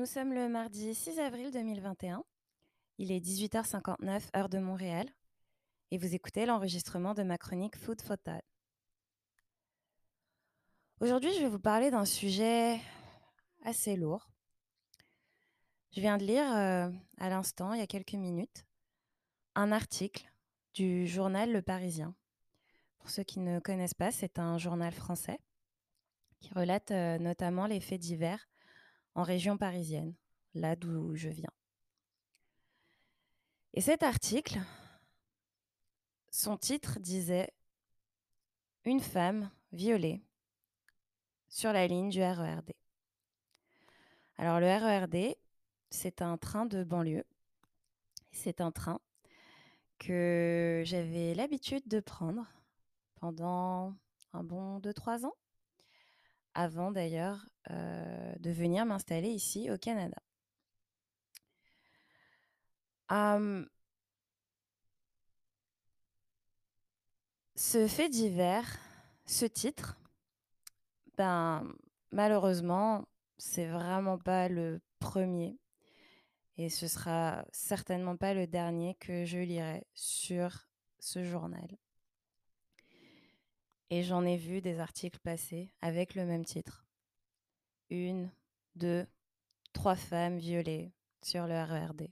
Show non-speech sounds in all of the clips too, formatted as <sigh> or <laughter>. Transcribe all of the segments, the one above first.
Nous sommes le mardi 6 avril 2021. Il est 18h59 heure de Montréal et vous écoutez l'enregistrement de ma chronique Food for. Aujourd'hui, je vais vous parler d'un sujet assez lourd. Je viens de lire euh, à l'instant, il y a quelques minutes, un article du journal Le Parisien. Pour ceux qui ne connaissent pas, c'est un journal français qui relate euh, notamment les faits divers en région parisienne, là d'où je viens. Et cet article, son titre disait Une femme violée sur la ligne du RERD. Alors le RERD, c'est un train de banlieue. C'est un train que j'avais l'habitude de prendre pendant un bon 2-3 ans, avant d'ailleurs euh, de venir m'installer ici au Canada. ce fait divers, ce titre, ben, malheureusement, c'est vraiment pas le premier et ce sera certainement pas le dernier que je lirai sur ce journal. Et j'en ai vu des articles passer avec le même titre. Une, deux, trois femmes violées sur le RERD.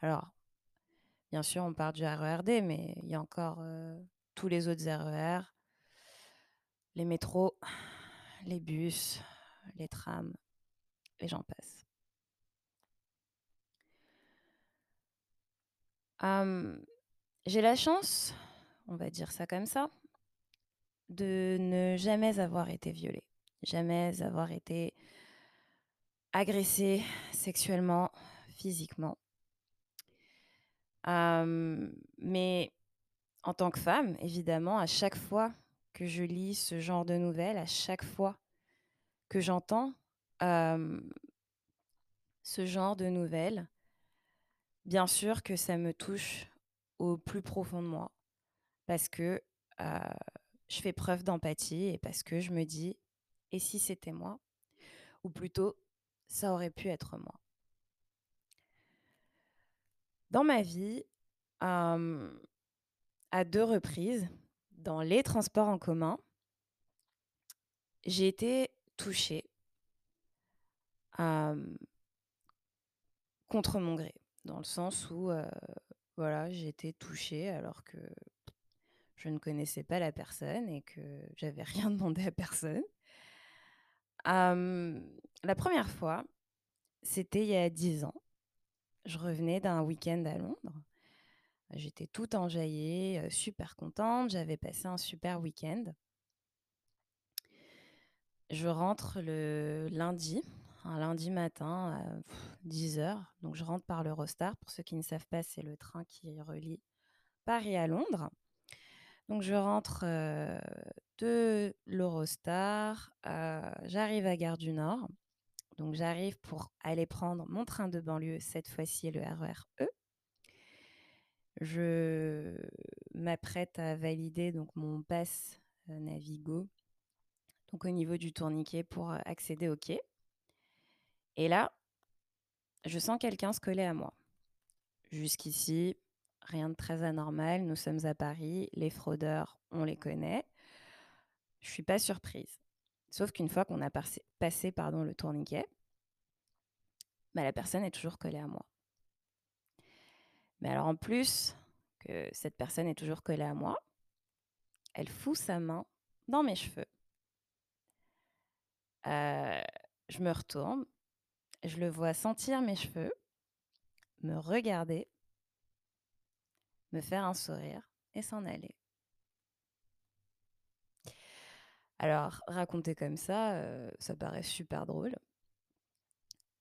Alors, bien sûr, on parle du RERD, mais il y a encore euh, tous les autres RER, les métros, les bus, les trams, et j'en passe. J'ai la chance, on va dire ça comme ça, de ne jamais avoir été violée, jamais avoir été agressée sexuellement, physiquement. mais en tant que femme, évidemment, à chaque fois que je lis ce genre de nouvelles, à chaque fois que j'entends ce genre de nouvelles, bien sûr que ça me touche au plus profond de moi parce que je fais preuve d'empathie et parce que je me dis et si c'était moi? Ou plutôt ça aurait pu être moi? Dans ma vie, à deux reprises, dans les transports en commun, j'ai été touchée contre mon gré, dans le sens où voilà, j'ai été touchée alors que je ne connaissais pas la personne et que j'avais <laughs> rien demandé à personne. la première fois, c'était il y a dix ans. Je revenais d'un week-end à Londres. J'étais toute enjaillée, super contente. J'avais passé un super week-end. Je rentre le lundi, un lundi matin à 10h. Donc je rentre par l'Eurostar. Pour ceux qui ne savent pas, c'est le train qui relie Paris à Londres. Donc je rentre de l'Eurostar, j'arrive à Gare du Nord. Donc j'arrive pour aller prendre mon train de banlieue, cette fois-ci le RER E. Je m'apprête à valider donc mon pass Navigo, donc au niveau du tourniquet pour accéder au quai. Et là, je sens quelqu'un se coller à moi. Jusqu'ici, rien de très anormal. Nous sommes à Paris. Les fraudeurs, on les connaît. Je suis pas surprise. Sauf qu'une fois qu'on a passé, le tourniquet, bah, la personne est toujours collée à moi. Mais alors en plus que cette personne est toujours collée à moi, elle fout sa main dans mes cheveux. Euh, je me retourne, je le vois sentir mes cheveux, me regarder me faire un sourire et s'en aller. Alors, raconter comme ça, euh, ça paraît super drôle.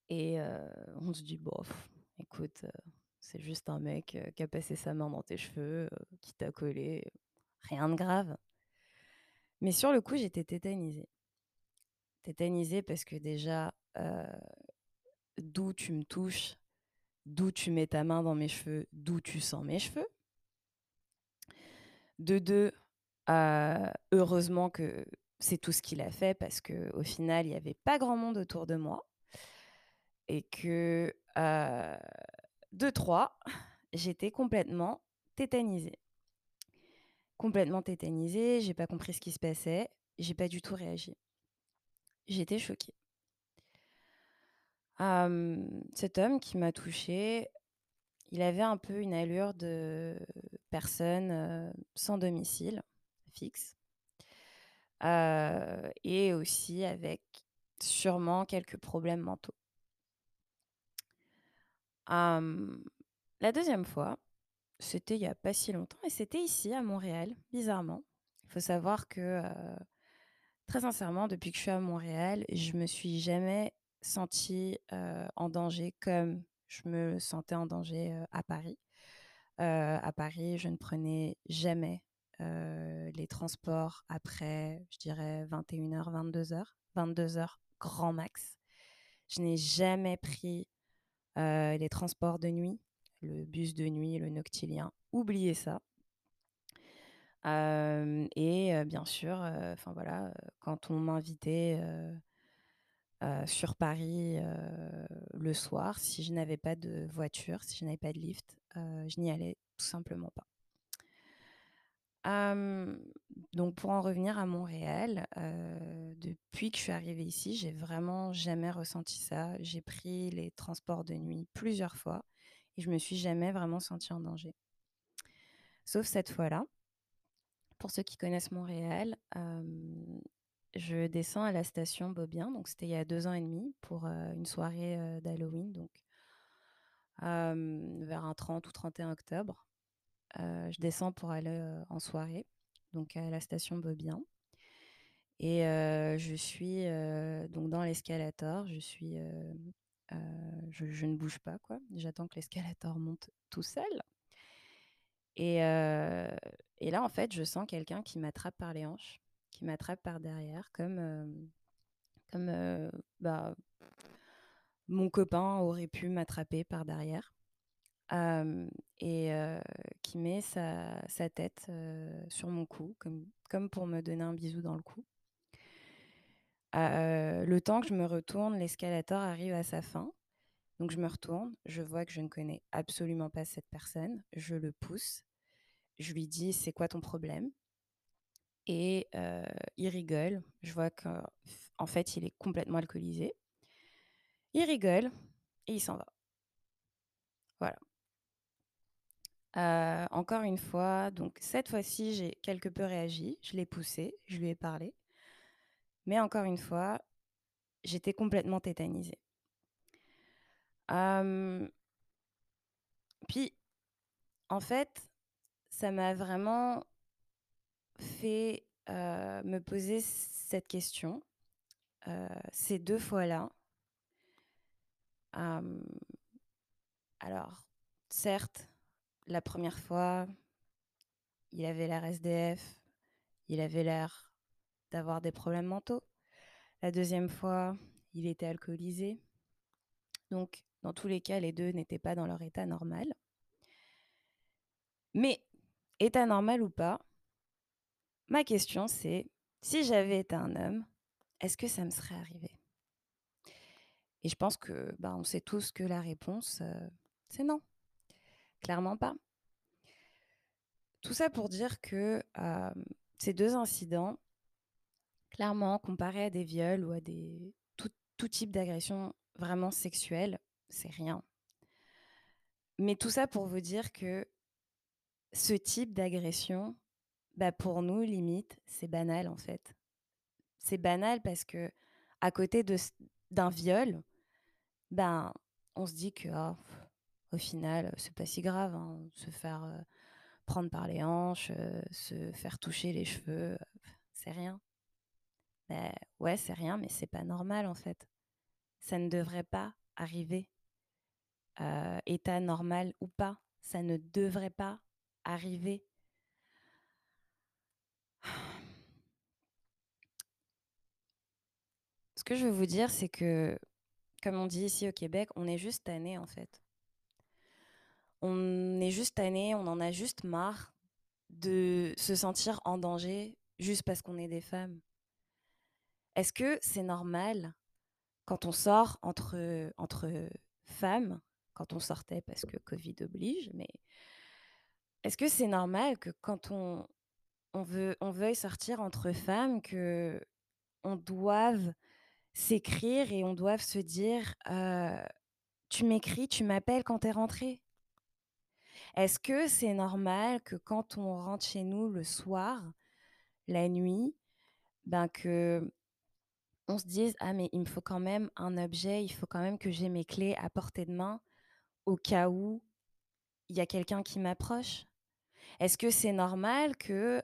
Et euh, on se dit, bof, écoute, euh, c'est juste un mec qui a passé sa main dans tes cheveux, qui t'a collé, rien de grave. Mais sur le coup, j'étais tétanisée. Tétanisée parce que déjà, d'où tu me touches, d'où tu mets ta main dans mes cheveux, d'où tu sens mes cheveux. De deux, heureusement que c'est tout ce qu'il a fait parce qu'au final, il n'y avait pas grand monde autour de moi. et que, de 3, j'étais complètement tétanisée. Complètement tétanisée, j'ai pas compris ce qui se passait, j'ai pas du tout réagi. J'étais choquée. cet homme qui m'a touchée, il avait un peu une allure de personne, sans domicile fixe. et aussi avec sûrement quelques problèmes mentaux. la deuxième fois, c'était il y a pas si longtemps et c'était ici à Montréal, bizarrement. Il faut savoir que, très sincèrement, depuis que je suis à Montréal, je me suis jamais sentie, en danger comme je me sentais en danger, à Paris. à Paris, je ne prenais jamais, les transports après, je dirais 21:00, 22:00. 22:00 grand max. Je n'ai jamais pris, les transports de nuit le bus de nuit, le noctilien, oubliez ça. et bien sûr, enfin voilà, quand on m'invitait sur Paris le soir, si je n'avais pas de voiture, si je n'avais pas de lift, je n'y allais tout simplement pas. donc pour en revenir à Montréal, depuis que je suis arrivée ici, j'ai vraiment jamais ressenti ça. J'ai pris les transports de nuit plusieurs fois et je me suis jamais vraiment sentie en danger. Sauf cette fois-là. Pour ceux qui connaissent Montréal, je descends à la station Beaubien, donc c'était il y a deux ans et demi pour une soirée d'Halloween, donc vers un 30 ou 31 octobre. je descends pour aller en soirée, donc à la station Beaubien. Et je suis donc dans l'escalator, je suis je, ne bouge pas, quoi. J'attends que l'escalator monte tout seul. Et, et, là, en fait, je sens quelqu'un qui m'attrape par les hanches, qui m'attrape par derrière, comme, comme bah, mon copain aurait pu m'attraper par derrière. et qui met sa, sa tête sur mon cou, comme, comme pour me donner un bisou dans le cou. le temps que je me retourne, l'escalator arrive à sa fin. Donc je me retourne, je vois que je ne connais absolument pas cette personne, je le pousse, je lui dis c'est quoi ton problème? Et il rigole, je vois qu'en fait il est complètement alcoolisé. Il rigole et il s'en va. Voilà. encore une fois, donc cette fois-ci j'ai quelque peu réagi, je l'ai poussé, je lui ai parlé. Mais encore une fois, j'étais complètement tétanisée puis, en fait, ça m'a vraiment fait me poser cette question ces deux fois-là. alors, certes, la première fois, il avait l'air SDF, il avait l'air d'avoir des problèmes mentaux. La deuxième fois, il était alcoolisé. Donc, dans tous les cas, les deux n'étaient pas dans leur état normal. Mais, état normal ou pas, ma question c'est, si j'avais été un homme, est-ce que ça me serait arrivé? Et je pense que bah, on sait tous que la réponse, c'est non. Clairement pas. Tout ça pour dire que ces deux incidents, clairement, comparés à des viols ou à tout type d'agression vraiment sexuelle, c'est rien. Mais tout ça pour vous dire que ce type d'agression, bah pour nous, limite, c'est banal en fait. C'est banal parce que à côté d'un viol, ben on se dit que oh, au final, c'est pas si grave, hein, se faire euh, prendre par les hanches, euh, se faire toucher les cheveux, c'est rien. Ben, ouais, c'est rien, mais c'est pas normal en fait. Ça ne devrait pas arriver. Euh, état normal ou pas, ça ne devrait pas arriver. Que je veux vous dire, c'est que, comme on dit ici au Québec, on est juste tanné en fait. On est juste tanné, on en a juste marre de se sentir en danger juste parce qu'on est des femmes. Est-ce que c'est normal quand on sort entre, entre femmes, quand on sortait parce que Covid oblige, mais est-ce que c'est normal que quand on, on, veut, on veuille sortir entre femmes, que on doive s'écrire et on doive se dire Tu m'écris, tu m'appelles quand t'es rentrée? Est-ce que c'est normal que quand on rentre chez nous le soir, la nuit, ben que on se dise ah mais il me faut quand même un objet, il faut quand même que j'ai mes clés à portée de main au cas où il y a quelqu'un qui m'approche? Est-ce que c'est normal que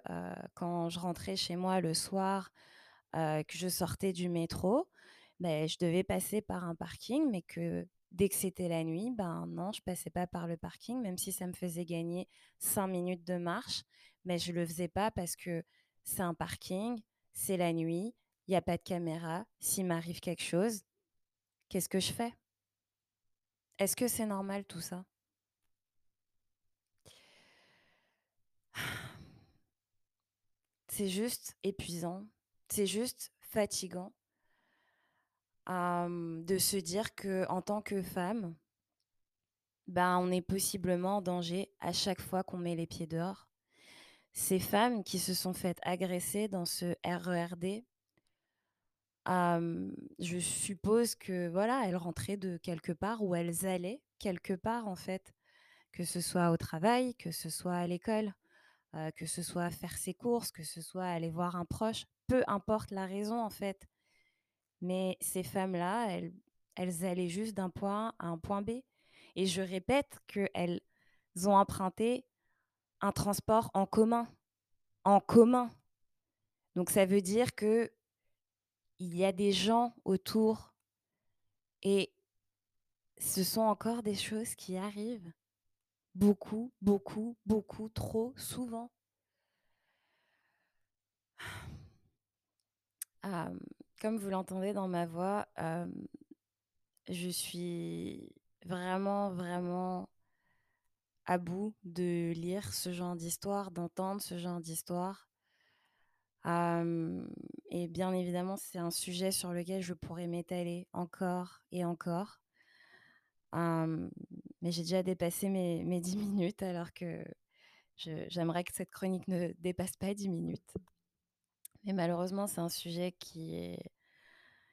quand je rentrais chez moi le soir, que je sortais du métro, ben, je devais passer par un parking, mais que dès que c'était la nuit, ben non, je passais pas par le parking, même si ça me faisait gagner cinq minutes de marche, mais je le faisais pas parce que c'est un parking, c'est la nuit, il n'y a pas de caméra. S'il m'arrive quelque chose, qu'est-ce que je fais? Est-ce que c'est normal tout ça? C'est juste épuisant, c'est juste fatigant de se dire que en tant que femme, ben, on est possiblement en danger à chaque fois qu'on met les pieds dehors. Ces femmes qui se sont faites agresser dans ce RERD, je suppose que voilà, elles rentraient de quelque part ou elles allaient quelque part en fait, que ce soit au travail, que ce soit à l'école, que ce soit faire ses courses, que ce soit aller voir un proche, peu importe la raison en fait. Mais ces femmes-là, elles, elles allaient juste d'un point à un point B. Et je répète qu'elles ont emprunté un transport en commun. En commun. Donc ça veut dire que il y a des gens autour et ce sont encore des choses qui arrivent beaucoup, beaucoup, beaucoup, trop souvent. Comme vous l'entendez dans ma voix, je suis vraiment, vraiment à bout de lire ce genre d'histoire, d'entendre ce genre d'histoire et bien évidemment, c'est un sujet sur lequel je pourrais m'étaler encore et encore. mais j'ai déjà dépassé mes, mes 10 minutes alors que j'aimerais que cette chronique ne dépasse pas 10 minutes. Mais malheureusement, c'est un sujet qui,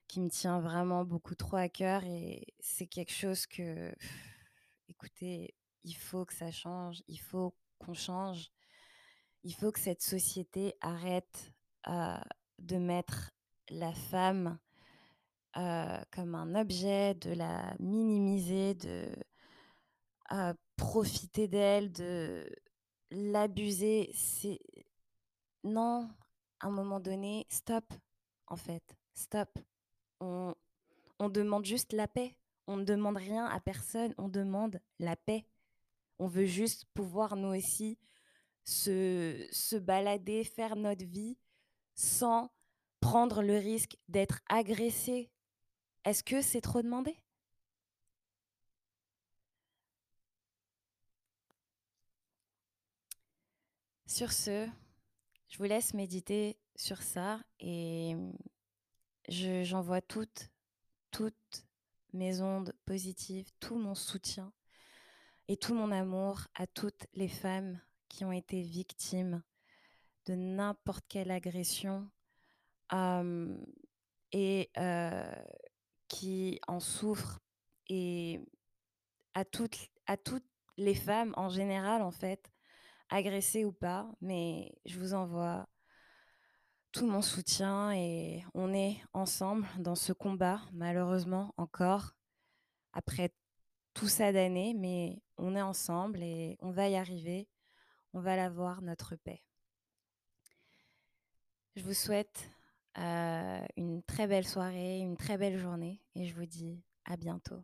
qui me tient vraiment beaucoup trop à cœur et c'est quelque chose que, écoutez, il faut que ça change, il faut qu'on change. Il faut que cette société arrête de mettre la femme comme un objet, de la minimiser, de profiter d'elle, de l'abuser. C'est non, à un moment donné, stop, en fait, stop. On, on demande juste la paix. On ne demande rien à personne, on demande la paix. On veut juste pouvoir, nous aussi, se, se balader, faire notre vie sans prendre le risque d'être agressé, est-ce que c'est trop demandé? Sur ce, je vous laisse méditer sur ça et j'envoie toutes, toutes mes ondes positives, tout mon soutien et tout mon amour à toutes les femmes qui ont été victimes de n'importe quelle agression et qui en souffrent et à toutes, à toutes les femmes en général en fait, agressées ou pas, mais je vous envoie tout mon soutien et on est ensemble dans ce combat, malheureusement encore, après tout ça d'années, mais on est ensemble et on va y arriver, on va l'avoir, notre paix. Je vous souhaite une très belle soirée, une très belle journée et je vous dis à bientôt.